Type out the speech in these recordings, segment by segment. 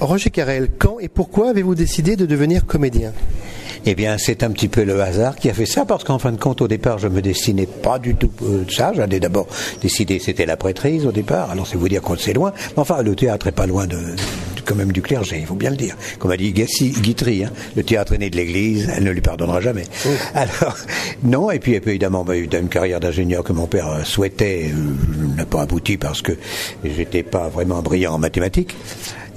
Roger Carrel, quand et pourquoi avez-vous décidé de devenir comédien? Eh bien, c'est un petit peu le hasard qui a fait ça, parce qu'en fin de compte, au départ, je me destinais pas du tout euh, ça. J'avais d'abord décidé, c'était la prêtrise au départ. Alors, c'est vous dire qu'on c'est loin. Mais enfin, le théâtre est pas loin de, quand même du clergé, il faut bien le dire. Comme a dit Guitry, hein, le théâtre est né de l'Église, elle ne lui pardonnera jamais. Alors, non, et puis évidemment, bah, une carrière d'ingénieur que mon père euh, souhaitait, euh, n'a pas abouti parce que j'étais pas vraiment brillant en mathématiques.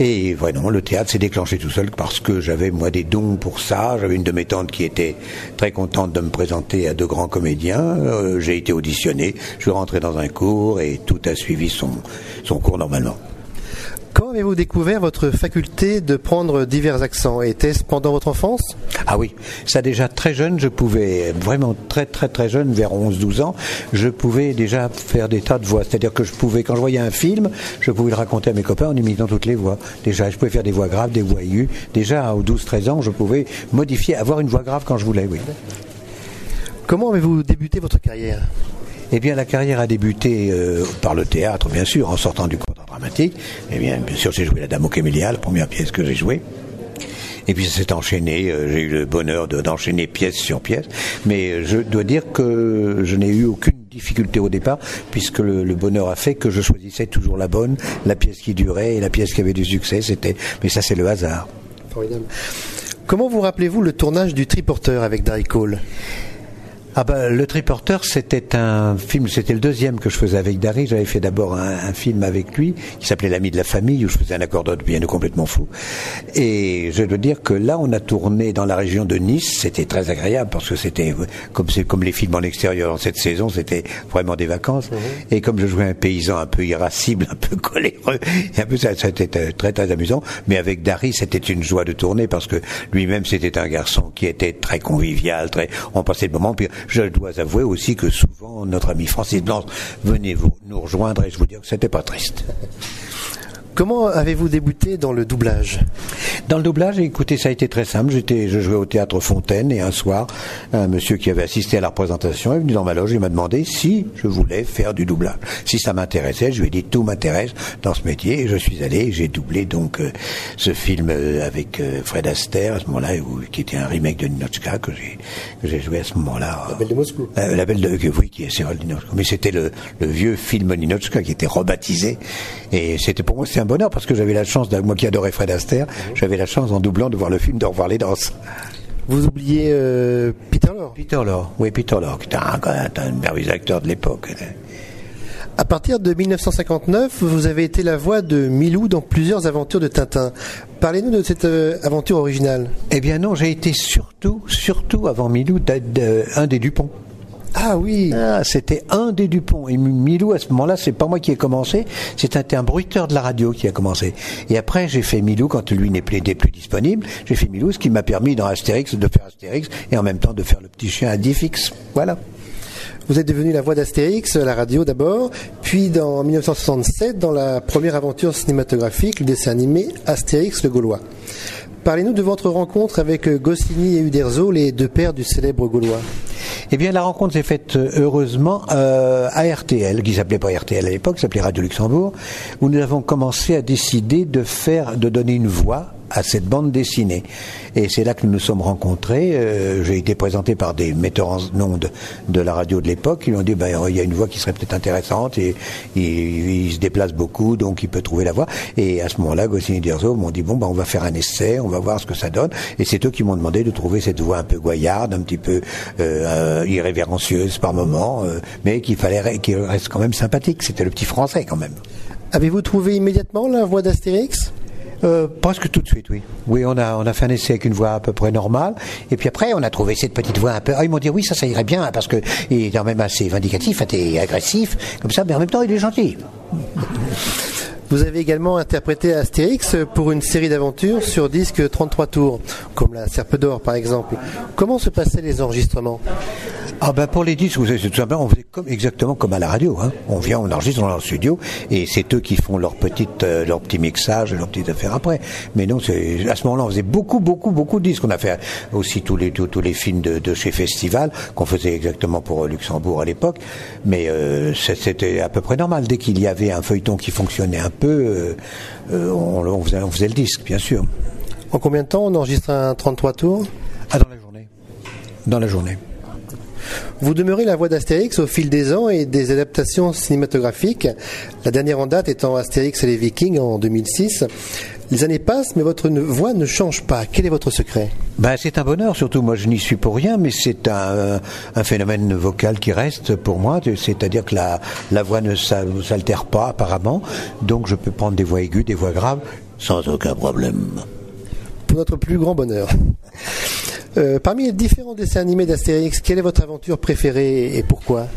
Et vraiment, le théâtre s'est déclenché tout seul parce que j'avais moi des dons pour ça. J'avais une de mes tantes qui était très contente de me présenter à de grands comédiens. Euh, j'ai été auditionné, je suis rentré dans un cours et tout a suivi son, son cours normalement. Quand avez-vous découvert votre faculté de prendre divers accents Était-ce pendant votre enfance? Ah oui, ça déjà très jeune, je pouvais, vraiment très très très jeune, vers 11-12 ans, je pouvais déjà faire des tas de voix. C'est-à-dire que je pouvais, quand je voyais un film, je pouvais le raconter à mes copains en imitant toutes les voix. Déjà, je pouvais faire des voix graves, des voix aiguës. Déjà, aux 12-13 ans, je pouvais modifier, avoir une voix grave quand je voulais, oui. Comment avez-vous débuté votre carrière? Eh bien, la carrière a débuté euh, par le théâtre, bien sûr, en sortant du cours dramatique. Eh bien, bien sûr, j'ai joué La Dame au Camélia, la première pièce que j'ai jouée. Et puis ça s'est enchaîné, euh, j'ai eu le bonheur d'enchaîner pièce sur pièce, mais euh, je dois dire que je n'ai eu aucune difficulté au départ, puisque le, bonheur a fait que je choisissais toujours la bonne, la pièce qui durait et la pièce qui avait du succès, c'était, mais ça c'est le hasard. Comment vous rappelez-vous le tournage du Triporteur avec Darry Cole ah ben, le Triporteur, c'était un film, c'était le deuxième que je faisais avec Dari. J'avais fait d'abord un, film avec lui qui s'appelait L'ami de la famille, où je faisais un accord de piano complètement fou. Et je dois dire que là, on a tourné dans la région de Nice. C'était très agréable parce que c'était comme c'est comme les films en extérieur cette saison, c'était vraiment des vacances. Mhm. Et comme je jouais un paysan un peu irascible, un peu coléreux, et un peu ça, c'était très très amusant. Mais avec Dari, c'était une joie de tourner parce que lui-même, c'était un garçon qui était très convivial, très. On passait le moment. Puis je dois avouer aussi que souvent notre ami Francis Blanc venait nous rejoindre et je vous dire que c'était pas triste. Comment avez-vous débuté dans le doublage Dans le doublage, écoutez, ça a été très simple. J'étais, je jouais au théâtre Fontaine et un soir, un monsieur qui avait assisté à la représentation est venu dans ma loge et m'a demandé si je voulais faire du doublage. Si ça m'intéressait, je lui ai dit tout m'intéresse dans ce métier et je suis allé et j'ai doublé donc euh, ce film euh, avec euh, Fred Astaire à ce moment-là, qui était un remake de Ninochka que j'ai que j'ai joué à ce moment-là. La Belle de Moscou. la Belle de oui, qui est c'est mais c'était le, le vieux film Ninochka qui était rebaptisé et c'était pour moi c'est un bonheur parce que j'avais la chance, moi qui adorais Fred Astaire, mhm. j'avais la chance en doublant de voir le film de revoir les danses. Vous oubliez euh, Peter Lorre Peter Lorre, oui, Peter Lorre, qui était un, un, merveilleux acteur de l'époque. À partir de 1959, vous avez été la voix de Milou dans plusieurs aventures de Tintin. Parlez-nous de cette euh, aventure originale. Eh bien non, j'ai été surtout, surtout avant Milou, un des Dupont. Ah oui. Ah, c'était un des Dupont. Et Milou, à ce moment-là, c'est pas moi qui ai commencé, c'était un, bruiteur de la radio qui a commencé. Et après, j'ai fait Milou quand lui n'est plus, disponible. J'ai fait Milou, ce qui m'a permis dans Astérix de faire Astérix et en même temps de faire le petit chien à Diffix. Voilà. Vous êtes devenu la voix d'Astérix à la radio d'abord, puis dans 1967, dans la première aventure cinématographique, le dessin animé Astérix le Gaulois. Parlez-nous de votre rencontre avec Goscinny et Uderzo, les deux pères du célèbre Gaulois. Eh bien, la rencontre s'est faite euh, heureusement euh, à RTL, qui s'appelait pas RTL à l'époque, s'appelait Radio Luxembourg, où nous avons commencé à décider de faire, de donner une voix à cette bande dessinée. Et c'est là que nous nous sommes rencontrés. Euh, j'ai été présenté par des metteurs en nom de, la radio de l'époque. Ils m'ont dit, ben, il y a une voix qui serait peut-être intéressante et il, se déplace beaucoup, donc il peut trouver la voix. Et à ce moment-là, Goscinny et Dirzo m'ont dit, bon, ben, on va faire un essai, on va voir ce que ça donne. Et c'est eux qui m'ont demandé de trouver cette voix un peu goyarde, un petit peu euh, irrévérencieuse par moment, euh, mais qu'il fallait qu'il reste quand même sympathique. C'était le petit français quand même. Avez-vous trouvé immédiatement la voix d'Astérix? Euh, presque tout de suite, oui. Oui, on a, on a fait un essai avec une voix à peu près normale. Et puis après, on a trouvé cette petite voix un peu. Ah, ils m'ont dit oui, ça, ça irait bien, parce qu'il est quand même assez vindicatif, assez agressif, comme ça, mais en même temps, il est gentil. Vous avez également interprété Astérix pour une série d'aventures sur disque 33 tours, comme la Serpe d'Or par exemple. Comment se passaient les enregistrements? Ah ben pour les disques, c'est tout simplement, on faisait comme, exactement comme à la radio. Hein. On vient, on enregistre dans leur studio, et c'est eux qui font leur petite, euh, leur petit mixage, leur petite affaire après. Mais non, à ce moment-là, on faisait beaucoup, beaucoup, beaucoup de disques. On a fait aussi tous les tous, les films de, chez Festival qu'on faisait exactement pour Luxembourg à l'époque. Mais euh, c'était à peu près normal. Dès qu'il y avait un feuilleton qui fonctionnait un peu, euh, euh on, on, faisait, on faisait le disque, bien sûr. En combien de temps on enregistre un 33 tours? Ah, dans la journée. Dans la journée. Vous demeurez la voix d'Astérix au fil des ans et des adaptations cinématographiques, la dernière en date étant Astérix et les Vikings en 2006. Les années passent, mais votre voix ne change pas. Quel est votre secret ben, C'est un bonheur, surtout moi je n'y suis pour rien, mais c'est un, un, phénomène vocal qui reste pour moi, c'est-à-dire que la, la voix ne s'altère pas apparemment, donc je peux prendre des voix aiguës, des voix graves, sans aucun problème. Pour notre plus grand bonheur. Euh, parmi les différents dessins animés d'Astérix, quelle est votre aventure préférée et pourquoi?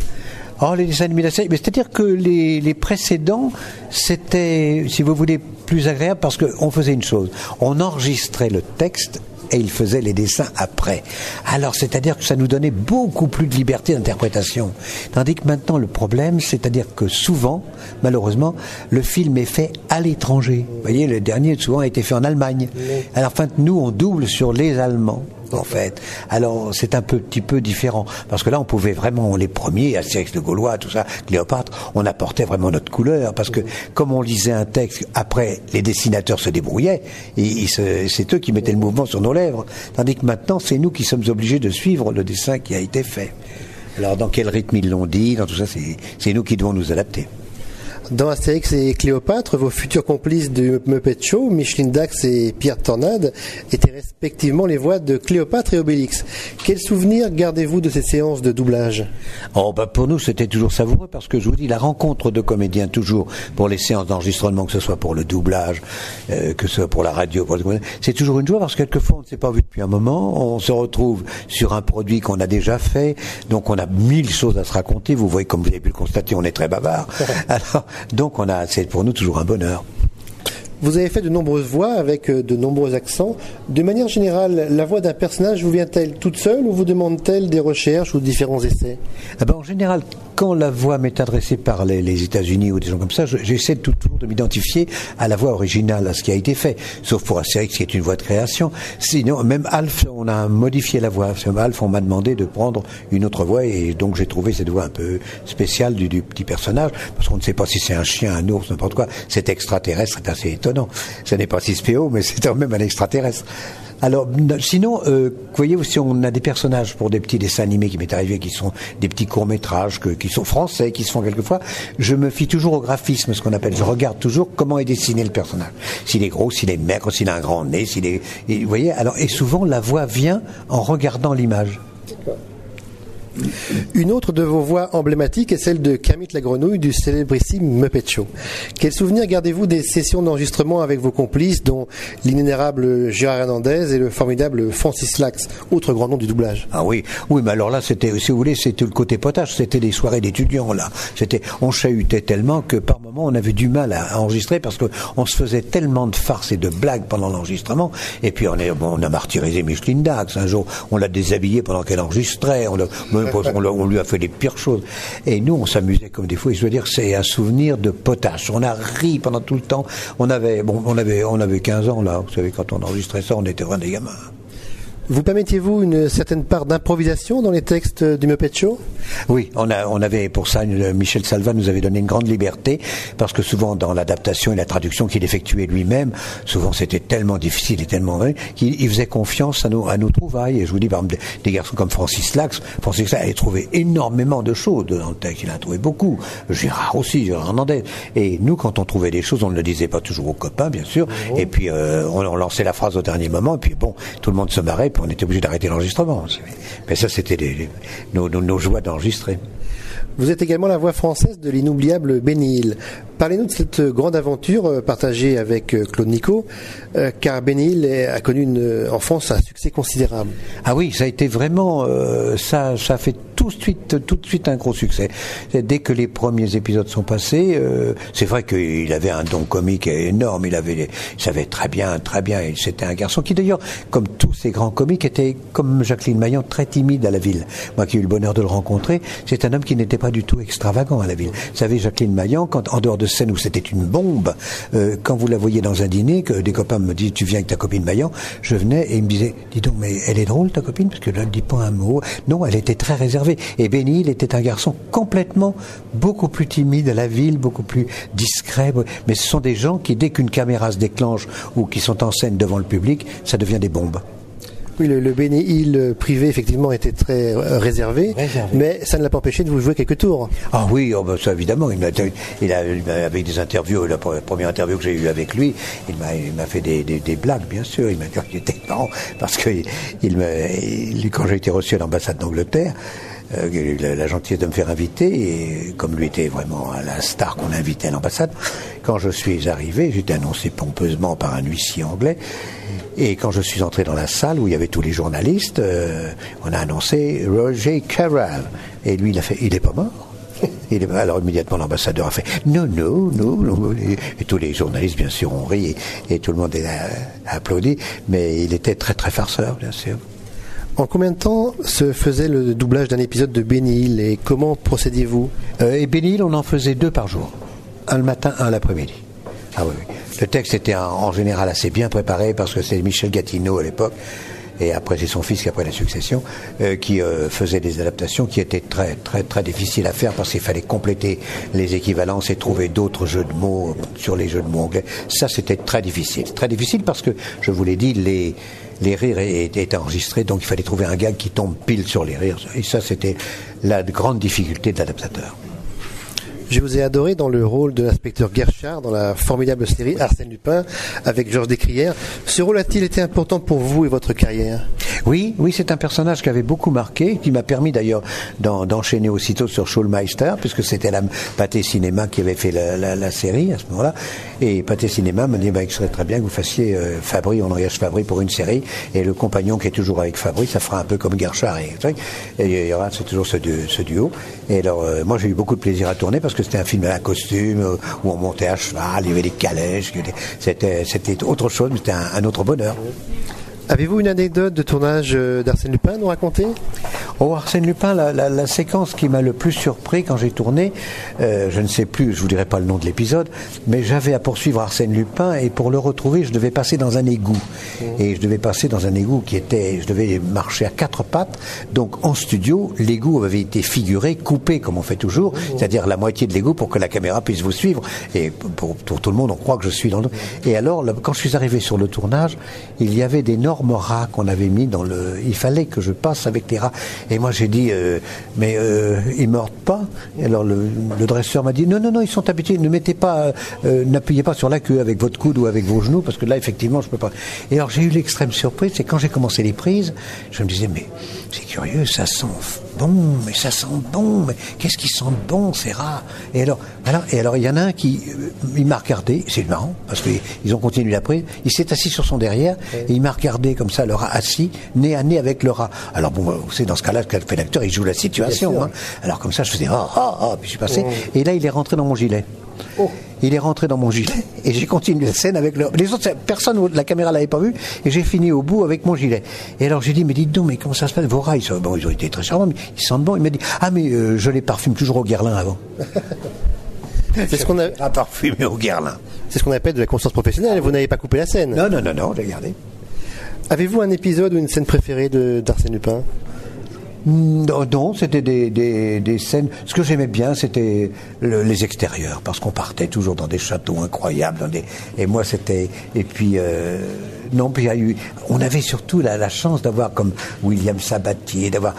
Oh, les dessins animés d'Astérix, c'est-à-dire que les, les précédents, c'était, si vous voulez, plus agréable parce qu'on faisait une chose. On enregistrait le texte et il faisait les dessins après. Alors, c'est-à-dire que ça nous donnait beaucoup plus de liberté d'interprétation. Tandis que maintenant, le problème, c'est-à-dire que souvent, malheureusement, le film est fait à l'étranger. Vous voyez, le dernier, souvent, a été fait en Allemagne. Alors, enfin, nous, on double sur les Allemands en fait. Alors c'est un peu, petit peu différent parce que là on pouvait vraiment les premiers, Astérix le Gaulois, tout ça, Cléopâtre, on apportait vraiment notre couleur parce que comme on lisait un texte, après les dessinateurs se débrouillaient et, c'est eux qui mettaient le mouvement sur nos lèvres, tandis que maintenant c'est nous qui sommes obligés de suivre le dessin qui a été fait. Alors dans quel rythme ils l'ont dit, dans tout ça, c'est nous qui devons nous adapter. Dans Astérix et Cléopâtre, vos futurs complices du Muppet Show, Micheline Dax et Pierre Tornade, étaient respectivement les voix de Cléopâtre et Obélix. Quels souvenirs gardez-vous de ces séances de doublage? Oh, bah pour nous, c'était toujours savoureux parce que je vous dis, la rencontre de comédiens, toujours pour les séances d'enregistrement, que ce soit pour le doublage, euh, que ce soit pour la radio, c'est toujours une joie parce que quelquefois, on ne s'est pas vu depuis un moment, on se retrouve sur un produit qu'on a déjà fait, donc on a mille choses à se raconter. Vous voyez, comme vous avez pu le constater, on est très bavard. Alors, donc on a, c'est pour nous toujours un bonheur. Vous avez fait de nombreuses voix avec euh, de nombreux accents. De manière générale, la voix d'un personnage vous vient-elle toute seule ou vous demande-t-elle des recherches ou différents essais? Ah ben, En général, quand la voix m'est adressée par les, États-Unis ou des gens comme ça, j'essaie toujours de m'identifier à la voix originale, à ce qui a été fait. Sauf pour Astérix, qui est une voix de création. Sinon, même Alf, on a modifié la voix. Alf, on m'a demandé de prendre une autre voix et donc j'ai trouvé cette voix un peu spéciale du, du petit personnage, parce qu'on ne sait pas si c'est un chien, un ours, n'importe quoi. Cet extraterrestre est assez étonnant non, Ce n'est pas 6PO, mais c'est quand même un extraterrestre. Alors, sinon, euh, voyez, si on a des personnages pour des petits dessins animés qui m'est arrivé, qui sont des petits courts-métrages, qui sont français, qui se font quelquefois, je me fie toujours au graphisme, ce qu'on appelle. Je regarde toujours comment est dessiné le personnage. S'il est gros, s'il est maigre, s'il a un grand nez, s'il est... vous voyez, alors, et souvent, la voix vient en regardant l'image. Une autre de vos voix emblématiques est celle de Kermit la grenouille du célébrissime Muppet Show. Quel souvenir gardez-vous des sessions d'enregistrement avec vos complices, dont l'inénérable Gérard Hernandez et le formidable Francis Lax, autre grand nom du doublage? Ah oui, oui, mais alors là, c'était, si vous voulez, c'était le côté potage, c'était des soirées d'étudiants là. C'était, on chahutait tellement que par moments on avait du mal à enregistrer parce qu'on se faisait tellement de farces et de blagues pendant l'enregistrement. Et puis on a martyrisé Micheline Dax. Un jour, on l'a déshabillée pendant qu'elle enregistrait. On on, lui a fait les pires choses. Et nous, on s'amusait comme des fous. Et je veux dire, c'est un souvenir de potache. On a ri pendant tout le temps. On avait, bon, on avait, on avait 15 ans là. Vous savez, quand on enregistrait ça, on était vraiment des gamins. Vous permettiez-vous une certaine part d'improvisation dans les textes du Muppet Show? Oui, on, a, on avait pour ça, Michel Salva nous avait donné une grande liberté, parce que souvent dans l'adaptation et la traduction qu'il effectuait lui-même, souvent c'était tellement difficile et tellement vrai qu'il faisait confiance à nos, à nos trouvailles. Et je vous dis, par exemple, des, garçons comme Francis Lax, Francis Lax avait trouvé énormément de choses dans le texte, il a trouvé beaucoup. Gérard aussi, Gérard Hernandez. Et nous, quand on trouvait des choses, on ne le disait pas toujours aux copains, bien sûr, et puis euh, on, on lançait la phrase au dernier moment, et puis bon, tout le monde se marrait, on était obligé d'arrêter l'enregistrement. Mais ça, c'était nos, nos, joies d'enregistrer. Vous êtes également la voix française de l'inoubliable Bénil. Parlez-nous de cette grande aventure euh, partagée avec euh, Claude Nico, euh, car Bénil a connu une, en France un succès considérable. Ah oui, ça a été vraiment, ça, ça a fait tout de suite, tout de suite un gros succès. Dès que les premiers épisodes sont passés, euh, c'est vrai qu'il avait un don comique énorme. Il avait, il savait très bien, très bien. C'était un garçon qui d'ailleurs, comme tous ces grands comiques, était comme Jacqueline Maillan très timide à la ville. Moi qui ai eu le bonheur de le rencontrer, c'est un homme qui n'était pas du tout extravagant à la ville. Vous savez, Jacqueline Maillan, quand en dehors de scène où c'était une bombe, euh, quand vous la voyez dans un dîner, que des copains me disent tu viens avec ta copine Maillan, je venais et il me disait dis donc mais elle est drôle ta copine? Parce que là elle dit pas un mot. Non, elle était très réservée. Et Benny, il était un garçon complètement beaucoup plus timide à la ville, beaucoup plus discret. Mais ce sont des gens qui dès qu'une caméra se déclenche ou qui sont en scène devant le public, ça devient des bombes. Oui, le, le Benny Hill privé, effectivement, était très euh, réservé, Réservé. mais ça ne l'a pas empêché de vous jouer quelques tours. Ah oui, oh, bah, ça évidemment. Il a, il avec des interviews, la pre- première interview que j'ai eue avec lui, il m'a, fait des, des, des blagues, bien sûr. Il m'a dit qu'il était marrant parce que il me, il- quand j'ai été reçu à l'ambassade d'Angleterre. Euh, a la gentillesse de me faire inviter et comme lui était vraiment la star qu'on invitait à l'ambassade, quand je suis arrivé, j'étais annoncé pompeusement par un huissier anglais et quand je suis entré dans la salle où il y avait tous les journalistes, euh, on a annoncé Roger Carroll. Et lui, il a fait, il est pas mort. Alors immédiatement l'ambassadeur a fait non, non, non, non. Et, tous les journalistes, bien sûr, ont ri et, tout le monde a, a applaudi. Mais il était très, très farceur, bien sûr. En combien de temps se faisait le doublage d'un épisode de Benny et comment procédiez-vous? Euh, et Benny on en faisait deux par jour. Un le matin, un l'après-midi. Ah oui, oui. Le texte était en, général assez bien préparé parce que c'est Michel Gatineau à l'époque, et après c'est son fils qui après la succession, euh, qui euh, faisait des adaptations qui étaient très très très difficiles à faire parce qu'il fallait compléter les équivalences et trouver d'autres jeux de mots sur les jeux de mots anglais. Ça c'était très difficile. Très difficile parce que, je vous l'ai dit, les les rires étaient enregistrés, donc il fallait trouver un gag qui tombe pile sur les rires. Et ça, c'était la grande difficulté de l'adaptateur. Je vous ai adoré dans le rôle de l'inspecteur Gershard dans la formidable série Arsène Lupin avec Georges Descrières. Ce rôle a-t-il été important pour vous et votre carrière? Oui, oui, c'est un personnage qui avait beaucoup marqué, qui m'a permis d'ailleurs d'en- d'enchaîner aussitôt sur Schulmeister, puisque c'était la Pâté Cinéma qui avait fait la, série à ce moment-là. Et Pâté Cinéma me dit, bah, il serait très bien que vous fassiez euh, Fabry, on engage Fabry pour une série, et le compagnon qui est toujours avec Fabry, ça fera un peu comme Gershard. Et, et il y aura, c'est toujours ce, du- ce duo. Et alors, euh, moi j'ai eu beaucoup de plaisir à tourner parce que c'était un film à costume, euh, où on montait à cheval, il y avait des calèches, c'était autre chose, mais c'était un- un autre bonheur. Avez-vous une anecdote de tournage euh, d'Arsène Lupin à nous raconter? Oh, Arsène Lupin, la, la- la séquence qui m'a le plus surpris quand j'ai tourné, euh, je ne sais plus, je vous dirai pas le nom de l'épisode, mais j'avais à poursuivre Arsène Lupin et pour le retrouver, je devais passer dans un égout. Et je devais passer dans un égout qui était, je devais marcher à quatre pattes. Donc en studio, l'égout avait été figuré, coupé comme on fait toujours, c'est-à-dire la moitié de l'égout pour que la caméra puisse vous suivre. Et pour, pour tout le monde, on croit que je suis dans le. Et alors, quand je suis arrivé sur le tournage, il y avait d'énormes rats qu'on avait mis dans le. Il fallait que je passe avec les rats. Et moi, j'ai dit, euh, mais euh, ils mordent pas. Alors le, dresseur m'a dit, non, non, non, ils sont habitués. Ne mettez pas, euh, n'appuyez pas sur la queue avec votre coude ou avec vos genoux, parce que là, effectivement, je peux pas. Et alors, j'ai eu l'extrême surprise, c'est quand j'ai commencé les prises, je me disais, mais c'est curieux, ça sent bon, mais ça sent bon, mais qu'est-ce qui sent bon, ces rats Et alors, voilà. Et alors, il y en a un qui, euh, il m'a regardé, c'est marrant, parce qu'ils ont continué la prise, il s'est assis sur son derrière, et il m'a regardé comme ça, le rat assis, nez à nez avec le rat. Alors bon, vous savez, dans ce cas-là, qu'a fait l'acteur, il joue la situation. hein. Alors comme ça, je faisais, ah, ah, ah, puis je suis passé, et là, il est rentré dans mon gilet. Il est rentré dans mon gilet et j'ai continué la scène avec le... les autres. Personne, la caméra l'avait pas vu et j'ai fini au bout avec mon gilet. Et alors j'ai dit mais dites donc mais comment ça se passe? Vos rats ils, sont- bon, ils ont été très charmants mais ils sentent bon. Il m'a dit ah mais euh, je les parfume toujours au guerlin avant. C'est ce qu'on a- À parfumer au guerlin. c'est ce qu'on appelle de la conscience professionnelle. Vous n'avez pas coupé la scène. Non non non non, j'ai gardé. Avez-vous un épisode ou une scène préférée de- d'Arsène Lupin? Non, non, c'était des, des, des scènes. Ce que j'aimais bien, c'était le- les extérieurs, parce qu'on partait toujours dans des châteaux incroyables. Et moi, c'était. Et puis, euh, non, puis il y a eu. On avait surtout la, chance d'avoir comme William Sabatier, d'avoir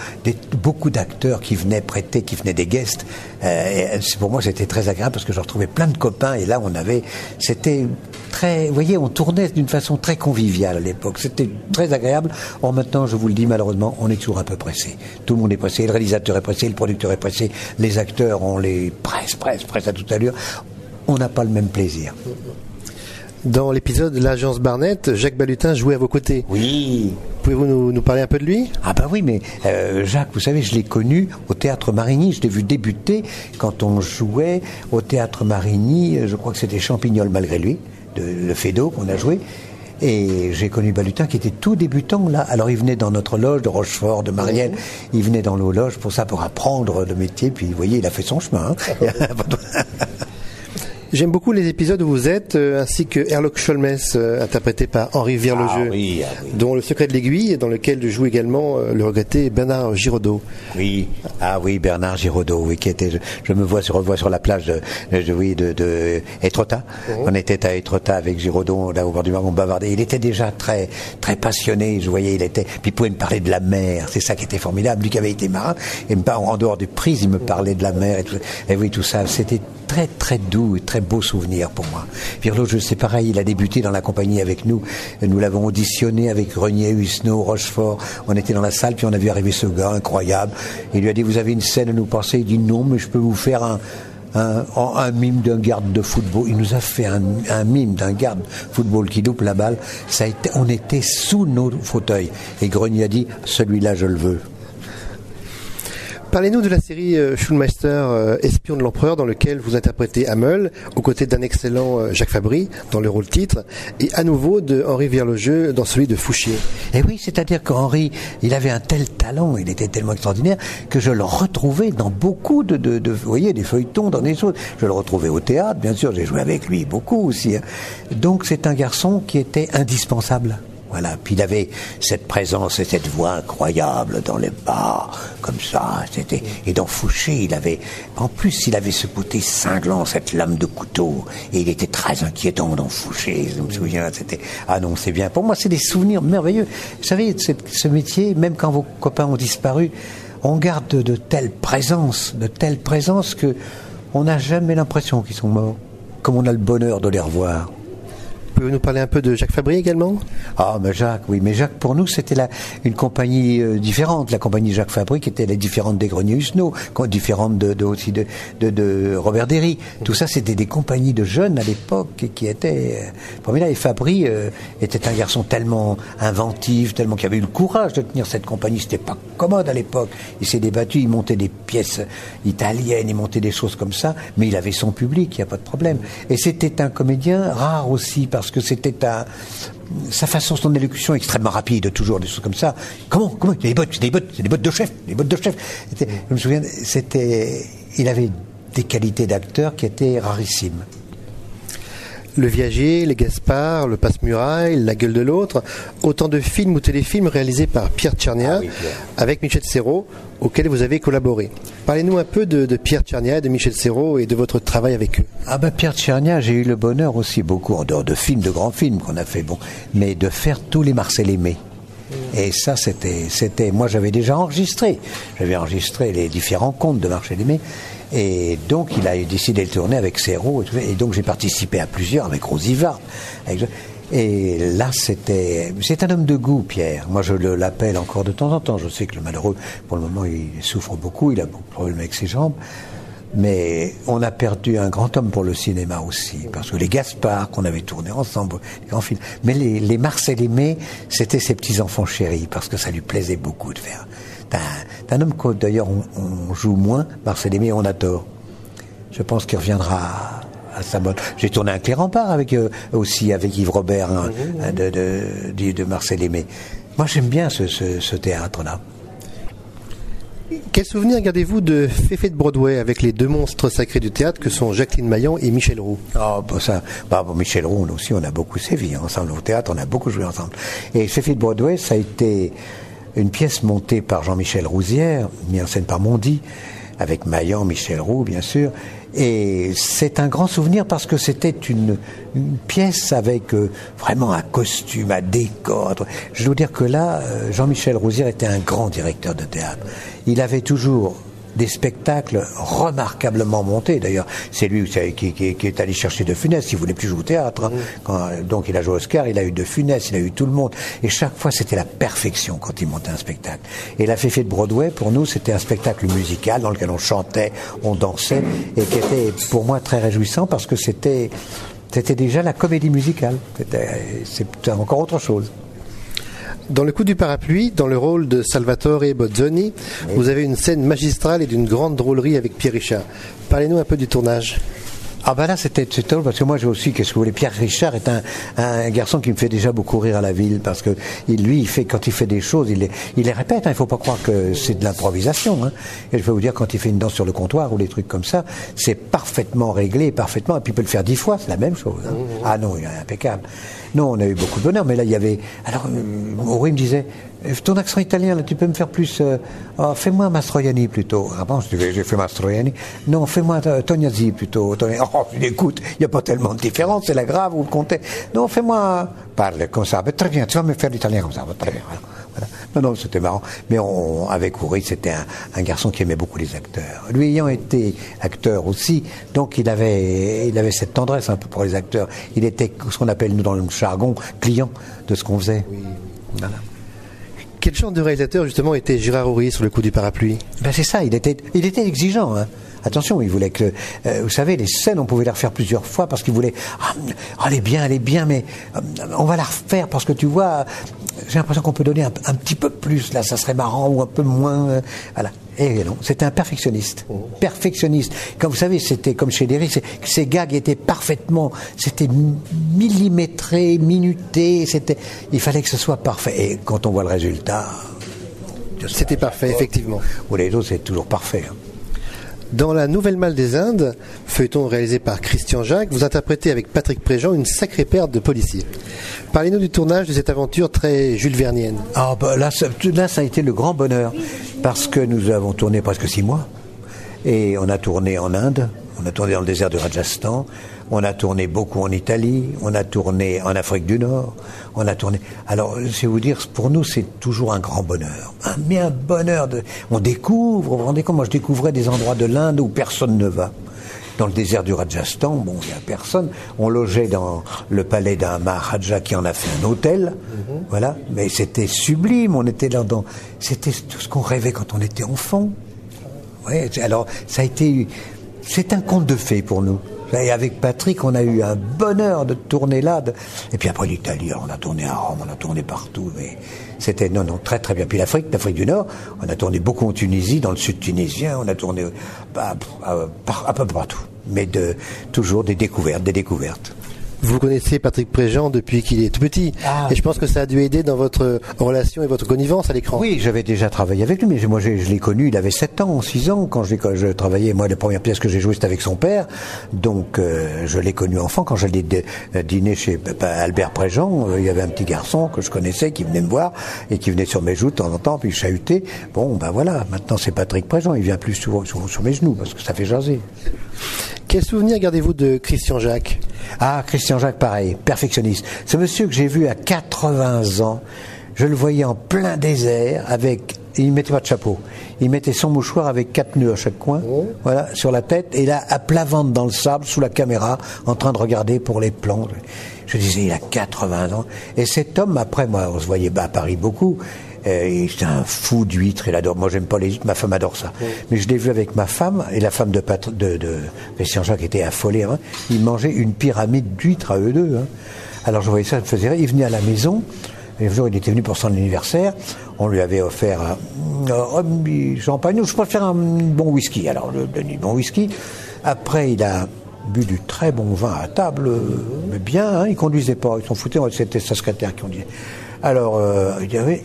beaucoup d'acteurs qui venaient prêter, qui venaient des guests. Euh, c'est- pour moi, c'était très agréable parce que je retrouvais plein de copains. Et là, on avait. C'était très. Vous voyez, on tournait d'une façon très conviviale à l'époque. C'était très agréable. Or, maintenant, je vous le dis, malheureusement, on est toujours un peu pressé. Tout le monde est pressé. Le réalisateur est pressé, le producteur est pressé, les acteurs, on les presse, presse, presse à toute allure. On n'a pas le même plaisir. Dans l'épisode L'agence Barnett, Jacques Balutin jouait à vos côtés. Oui. Pouvez-vous nous, parler un peu de lui? Ah ben oui, mais euh, Jacques, vous savez, je l'ai connu au Théâtre Marigny. Je l'ai vu débuter quand on jouait au Théâtre Marigny. Je crois que c'était Champignol malgré lui, de, le Fédo qu'on a joué. Et j'ai connu Balutin qui était tout débutant là. Alors il venait dans notre loge de Rochefort, de Marielle. Il venait dans nos loges pour ça, pour apprendre le métier. Puis vous voyez, il a fait son chemin. Hein. J'aime beaucoup les épisodes où vous êtes, euh, ainsi que Herlock Sholmes, euh, interprété par Henri Virlejeu, ah, ah dont Le secret de l'aiguille, dans lequel joue également euh, le regretté Bernard Giraudot. Oui, ah oui, Bernard Giraudot, oui, qui était, je, me vois, je revois sur la plage de, de oui, de, de Étretat. Mhm. On était à Étretat avec Giraudot, là au bord du mar, on bavardait. Il était déjà très, très passionné, je voyais, il était, puis il pouvait me parler de la mer, c'est ça qui était formidable, lui qui avait été marin, et en dehors du prise, il me parlait de la mer et tout, et oui, tout ça, c'était très très doux et très beau souvenir pour moi. je c'est pareil, il a débuté dans la compagnie avec nous. Nous l'avons auditionné avec Renier, Husneau, Rochefort. On était dans la salle, puis on a vu arriver ce gars incroyable. Il lui a dit, vous avez une scène à nous passer Il dit, non, mais je peux vous faire un, un, mime d'un garde de football. Il nous a fait un, mime d'un garde de football qui loupe la balle. Ça été, on était sous nos fauteuils. Et Grenier a dit, celui-là, je le veux. Parlez-nous de la série euh, Schulmeister, euh, Espion de l'Empereur, dans lequel vous interprétez Hamel, aux côtés d'un excellent euh, Jacques Fabry, dans le rôle titre, et à nouveau de Henri dans celui de Fouchier. Et eh oui, c'est-à-dire qu'Henri, il avait un tel talent, il était tellement extraordinaire, que je le retrouvais dans beaucoup de, de, vous voyez, des feuilletons, dans des choses. Je le retrouvais au théâtre, bien sûr, j'ai joué avec lui beaucoup aussi. Hein. Donc c'est un garçon qui était indispensable. Voilà. Puis il avait cette présence et cette voix incroyable dans les bars, comme ça. C'était et dans Fouché, il avait, en plus, il avait ce côté cinglant, cette lame de couteau, et il était très inquiétant dans Fouché. Je me souviens, c'était ah non, c'est bien. Pour moi, c'est des souvenirs merveilleux. Vous savez, ce métier, même quand vos copains ont disparu, on garde de, de telles présences, de telles présences que on n'a jamais l'impression qu'ils sont morts, comme on a le bonheur de les revoir. Pouvez-vous nous parler un peu de Jacques Fabry également? Ah, mais Jacques, oui. Mais Jacques, pour nous, c'était une compagnie euh, différente. La compagnie Jacques Fabry, qui était différente des Greniers Husneau, différente de, aussi de, de, Robert Derry. Tout ça, c'était des compagnies de jeunes à l'époque qui étaient euh, là Et Fabry euh, était un garçon tellement inventif, tellement qu'il avait eu le courage de tenir cette compagnie. C'était pas commode à l'époque. Il s'est débattu, il montait des pièces italiennes, il montait des choses comme ça, mais il avait son public, il n'y a pas de problème. Et c'était un comédien rare aussi, parce que c'était sa façon, son élocution extrêmement rapide, toujours des choses comme ça. Comment, comment des bottes, des bottes, des bottes de chef, des bottes de chef. Je me souviens, c'était, il avait des qualités d'acteur qui étaient rarissimes. Le Viager, Les Gaspard, Le Passe-Muraille, La Gueule de l'Autre, autant de films ou téléfilms réalisés par Pierre Tchernia ah avec Michel Serrault, auxquels vous avez collaboré. Parlez-nous un peu de, Pierre Tchernia, de Michel Serrault et de votre travail avec eux. Ah ben Pierre Tchernia, j'ai eu le bonheur aussi beaucoup, en dehors de films, de grands films qu'on a fait, bon, mais de faire tous les Marcel Aimé. Et ça, c'était, c'était, moi j'avais déjà enregistré, j'avais enregistré les différents contes de Marcel Aimé, et donc, il a décidé de tourner avec Serrault. Et, et donc, j'ai participé à plusieurs avec Rosivard. Et là, c'était. C'est un homme de goût, Pierre. Moi, je l'appelle encore de temps en temps. Je sais que le malheureux, pour le moment, il souffre beaucoup. Il a beaucoup de problèmes avec ses jambes. Mais on a perdu un grand homme pour le cinéma aussi, parce que les Gaspard qu'on avait tourné ensemble, les grands films. Mais les, les Marcel Aimé, c'était ses petits enfants chéris, parce que ça lui plaisait beaucoup de faire un homme que d'ailleurs on, joue moins, Marcel Aimé, on a tort. Je pense qu'il reviendra à sa bonne. J'ai tourné un Clé-Rempart avec euh, aussi avec Yves Robert hein, de, de, de, Marcel Aimé. Moi j'aime bien ce, théâtre-là. Quel souvenir gardez-vous de Féfé de Broadway avec les deux monstres sacrés du théâtre que sont Jacqueline Maillan et Michel Roux? Ah, bah ça, bah, Michel Roux, nous aussi, on a beaucoup sévi ensemble au théâtre, on a beaucoup joué ensemble. Et Féfé de Broadway, ça a été une pièce montée par Jean-Michel Rousière, mise en scène par Mondi, avec Maillan, Michel Roux, bien sûr. Et c'est un grand souvenir parce que c'était une, pièce avec euh, vraiment un costume, un décor. Je dois dire que là, euh, Jean-Michel Rousière était un grand directeur de théâtre. Il avait toujours des spectacles remarquablement montés. D'ailleurs, c'est lui qui, qui, est allé chercher De Funès. Il voulait plus jouer au théâtre. Hein. Mm. donc il a joué Oscar, il a eu De Funès, il a eu tout le monde. Et chaque fois, c'était la perfection quand il montait un spectacle. Et la Féfé de Broadway, pour nous, c'était un spectacle musical dans lequel on chantait, on dansait, et qui était pour moi très réjouissant parce que c'était c'était déjà la comédie musicale. C'était encore autre chose. Dans le coup du parapluie, dans le rôle de Salvatore Bozzoni, vous avez une scène magistrale et d'une grande drôlerie avec Pierre Richard. Parlez-nous un peu du tournage. Ah ben là c'était drôle parce que moi j'ai aussi qu'est-ce que vous voulez Pierre Richard est un, un, garçon qui me fait déjà beaucoup rire à la ville parce que lui il fait quand il fait des choses il les, il les répète hein, il faut pas croire que c'est de l'improvisation hein. et je peux vous dire quand il fait une danse sur le comptoir ou des trucs comme ça c'est parfaitement réglé parfaitement et puis il peut le faire dix fois c'est la même chose hein. Ah non il est impeccable non on a eu beaucoup de bonheur mais là il y avait alors euh, me disait ton accent italien, là, tu peux me faire plus. Euh, oh, fais-moi Mastroianni plutôt. Ah bon, j'ai fait Mastroianni. Non, fais-moi euh, Tognazzi plutôt. Oh, écoute, il n'y a pas tellement de différence, c'est la grave, vous le comptez. Non, fais-moi. Parle comme ça. très bien, tu vas me faire l'italien comme ça. très bien. Voilà. Non, non, c'était marrant. Mais on, avec Uri, c'était un, un, garçon qui aimait beaucoup les acteurs. Lui ayant été acteur aussi, donc il avait, il avait cette tendresse un peu pour les acteurs. Il était ce qu'on appelle, nous, dans le jargon, client de ce qu'on faisait. Oui. Voilà. Quel genre de réalisateur justement était Gérard Horry sur le coup du parapluie? Ben C'est ça, il était, il était exigeant. Hein. Attention, il voulait que, euh, vous savez, les scènes, on pouvait les refaire plusieurs fois parce qu'il voulait, ah, elle est bien, elle est bien, mais euh, on va la refaire parce que tu vois, j'ai l'impression qu'on peut donner un, petit peu plus, là, ça serait marrant ou un peu moins, euh, voilà. Et non, c'était un perfectionniste, oh. perfectionniste. Comme vous savez, c'était comme chez Derry, ces gags étaient parfaitement, c'était millimétré, minuté, c'était, il fallait que ce soit parfait. Et quand on voit le résultat, c'était parfait, effectivement. Ou les autres, c'est toujours parfait. Hein. Dans La Nouvelle Malle des Indes, feuilleton réalisé par Christian Jacques, vous interprétez avec Patrick Préjean une sacrée perte de policiers. Parlez-nous du tournage de cette aventure très Jules Vernienne. Ah bah là, ça a été le grand bonheur, parce que nous avons tourné presque six mois, et on a tourné en Inde, on a tourné dans le désert du Rajasthan, on a tourné beaucoup en Italie, on a tourné en Afrique du Nord, on a tourné. Alors, je vais vous dire, pour nous, c'est toujours un grand bonheur. Un, mais un bonheur de. On découvre, vous vous rendez compte, moi je découvrais des endroits de l'Inde où personne ne va. Dans le désert du Rajasthan, bon, il n'y a personne. On logeait dans le palais d'un Maharaja qui en a fait un hôtel. Mhm. Voilà. Mais c'était sublime. On était là dans. C'était tout ce qu'on rêvait quand on était enfant. Ouais, alors, ça a été. C'est un conte de fées pour nous. Et avec Patrick, on a eu un bonheur de tourner là. Et puis après l'Italie, on a tourné à Rome, on a tourné partout. Mais c'était non, non, très très bien. Puis l'Afrique, l'Afrique du Nord, on a tourné beaucoup en Tunisie, dans le sud tunisien, on a tourné bah, à peu partout. Mais de toujours des découvertes, des découvertes. Vous connaissez Patrick Préjean depuis qu'il est tout petit. Ah. Et je pense que ça a dû aider dans votre relation et votre connivence à l'écran. Oui, j'avais déjà travaillé avec lui, mais moi je, l'ai connu, il avait 7 ans, 6 ans quand, je travaillais. Moi, la première pièce que j'ai jouée, c'était avec son père. Donc, euh, je l'ai connu enfant. Quand j'allais dîner chez Albert Préjean, euh, il y avait un petit garçon que je connaissais qui venait me voir et qui venait sur mes joues de temps en temps, puis chahuter. Bon, ben voilà, maintenant c'est Patrick Préjean. Il vient plus souvent sur, sur mes genoux parce que ça fait jaser. Quel souvenir gardez-vous de Christian Jacques? Ah, Christian Jacques, pareil, perfectionniste. Ce monsieur que j'ai vu à 80 ans, je le voyais en plein désert avec. Il mettait pas de chapeau. Il mettait son mouchoir avec quatre nœuds à chaque coin, oh. voilà, sur la tête, et là, à plat ventre dans le sable, sous la caméra, en train de regarder pour les plans. Je disais, il a 80 ans. Et cet homme, après, moi, on se voyait à Paris beaucoup. Euh, c'est un fou d'huîtres, il adore. Moi, j'aime pas les huîtres, ma femme adore ça. Mais je l'ai vu avec ma femme, et la femme de, de, de Christian Jacques était affolée. Hein. Ils mangeaient une pyramide d'huîtres à eux deux. Hein. Alors je voyais ça, je me faisait rire. Il venait à la maison, et un jour, il était venu pour son anniversaire. On lui avait offert un, un champagne. Je préfère un bon whisky. Alors, le bon whisky. Après, il a bu du très bon vin à table, mais bien, hein, il conduisait pas, il s'en foutait, c'était sa secrétaire qui conduisait. Alors, euh,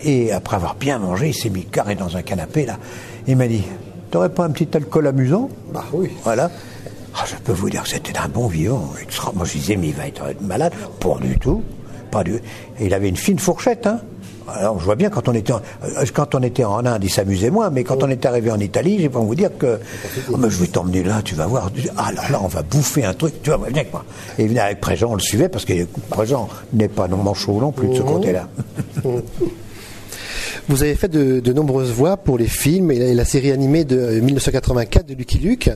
et après avoir bien mangé, il s'est mis carré dans un canapé, là. Il m'a dit, t'aurais pas un petit alcool amusant? Bah oui. Voilà. Ah, je peux vous dire que c'était un bon vivant. Moi, je disais, mais il va être malade. Pas du tout. Pas du... Et il avait une fine fourchette, hein. Alors, je vois bien quand on était en, euh, quand on était en Inde, il s'amusait moins, mais quand on est arrivé en Italie, j'ai pas vous dire que oh, mais je vais t'emmener là, tu vas voir. Ah là là, on va bouffer un truc, tu vas venir avec moi. Et il venait avec Préjean, on le suivait parce que Préjean n'est pas non manchot non plus de ce mmh. côté-là. Vous avez fait de, nombreuses voix pour les films et la, série animée de 1984 de Lucky Luke.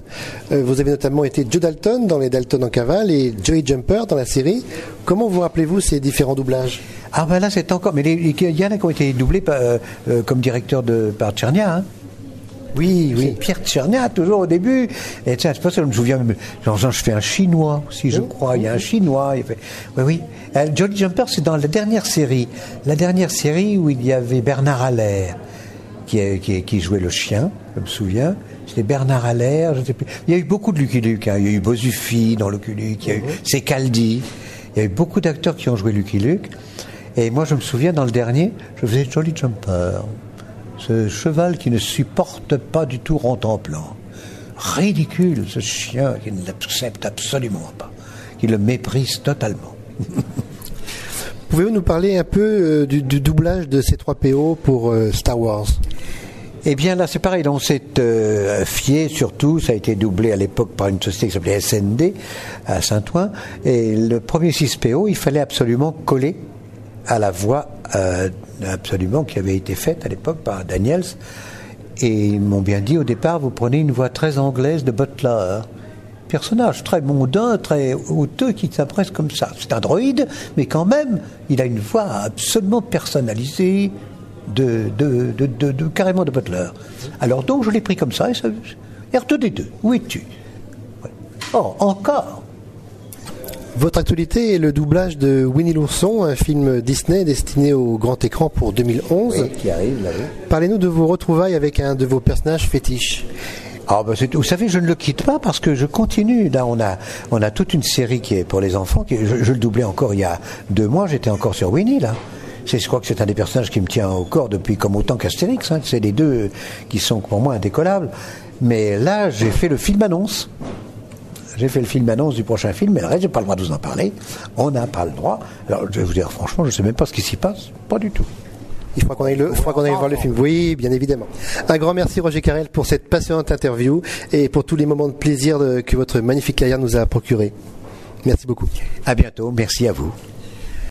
Euh, vous avez notamment été Joe Dalton dans Les Dalton en cavale et Joey Jumper dans la série. Comment vous rappelez-vous ces différents doublages? Ah ben là c'est encore, mais il y en a qui ont été doublés par, euh, euh, comme directeur de, par Tchernia. Hein. Oui, oui. Pierre Tchernia, toujours au début. Et tiens, c'est pas ça, je me souviens, même, genre, genre, je fais un chinois, si je crois. Il y a un chinois. Il fait... Oui, oui. Euh, Jolly Jumper, c'est dans la dernière série. La dernière série où il y avait Bernard Allaire, qui, jouait le chien, je me souviens. C'était Bernard Allaire, je ne sais plus. Il y a eu beaucoup de Lucky Luke. hein. Il y a eu Bozufi dans Lucky Luke. Il y a eu Secaldi. Il y a eu beaucoup d'acteurs qui ont joué Lucky Luke. Et moi, je me souviens, dans le dernier, je faisais Jolly Jumper. Ce cheval qui ne supporte pas du tout Rontemplan. Ridicule, ce chien qui ne l'accepte absolument pas. Qui le méprise totalement. Pouvez-vous nous parler un peu euh, du, du doublage de ces trois PO pour euh, Star Wars? Eh bien là c'est pareil, on s'est euh, fié surtout, ça a été doublé à l'époque par une société qui s'appelait SND à Saint-Ouen, et le premier 6PO, il fallait absolument coller à la voix euh, absolument qui avait été faite à l'époque par Daniels, et ils m'ont bien dit au départ, vous prenez une voix très anglaise de Butler. Personnage très mondain, très hauteux, qui s'adresse comme ça. C'est un droïde, mais quand même, il a une voix absolument personnalisée, de, carrément de Butler. Alors donc je l'ai pris comme ça, et ça R2D2, où es-tu? Oh, encore Votre actualité est le doublage de Winnie l'ourson, un film Disney destiné au grand écran pour 2011. qui arrive là, oui. Parlez-nous de vos retrouvailles avec un de vos personnages fétiches. Ah ben c'est- vous savez, je ne le quitte pas parce que je continue. Là, on a, on a toute une série qui est pour les enfants. Qui, je, je le doublais encore il y a deux mois. J'étais encore sur Winnie là. C'est, je crois que c'est un des personnages qui me tient au corps depuis comme autant qu'Astérix. hein. C'est les deux qui sont pour moi indécollables. Mais là, j'ai fait le film annonce. J'ai fait le film annonce du prochain film, mais le reste, j'ai pas le droit de vous en parler. On n'a pas le droit. Alors, je vais vous dire franchement, je sais même pas ce qui s'y passe. Pas du tout. Il faudra qu'on aille, le, faudra qu'on aille voir le film. Oui, bien évidemment. Un grand merci Roger Carrel pour cette passionnante interview et pour tous les moments de plaisir de- que votre magnifique carrière nous a procuré. Merci beaucoup. À bientôt. Merci à vous.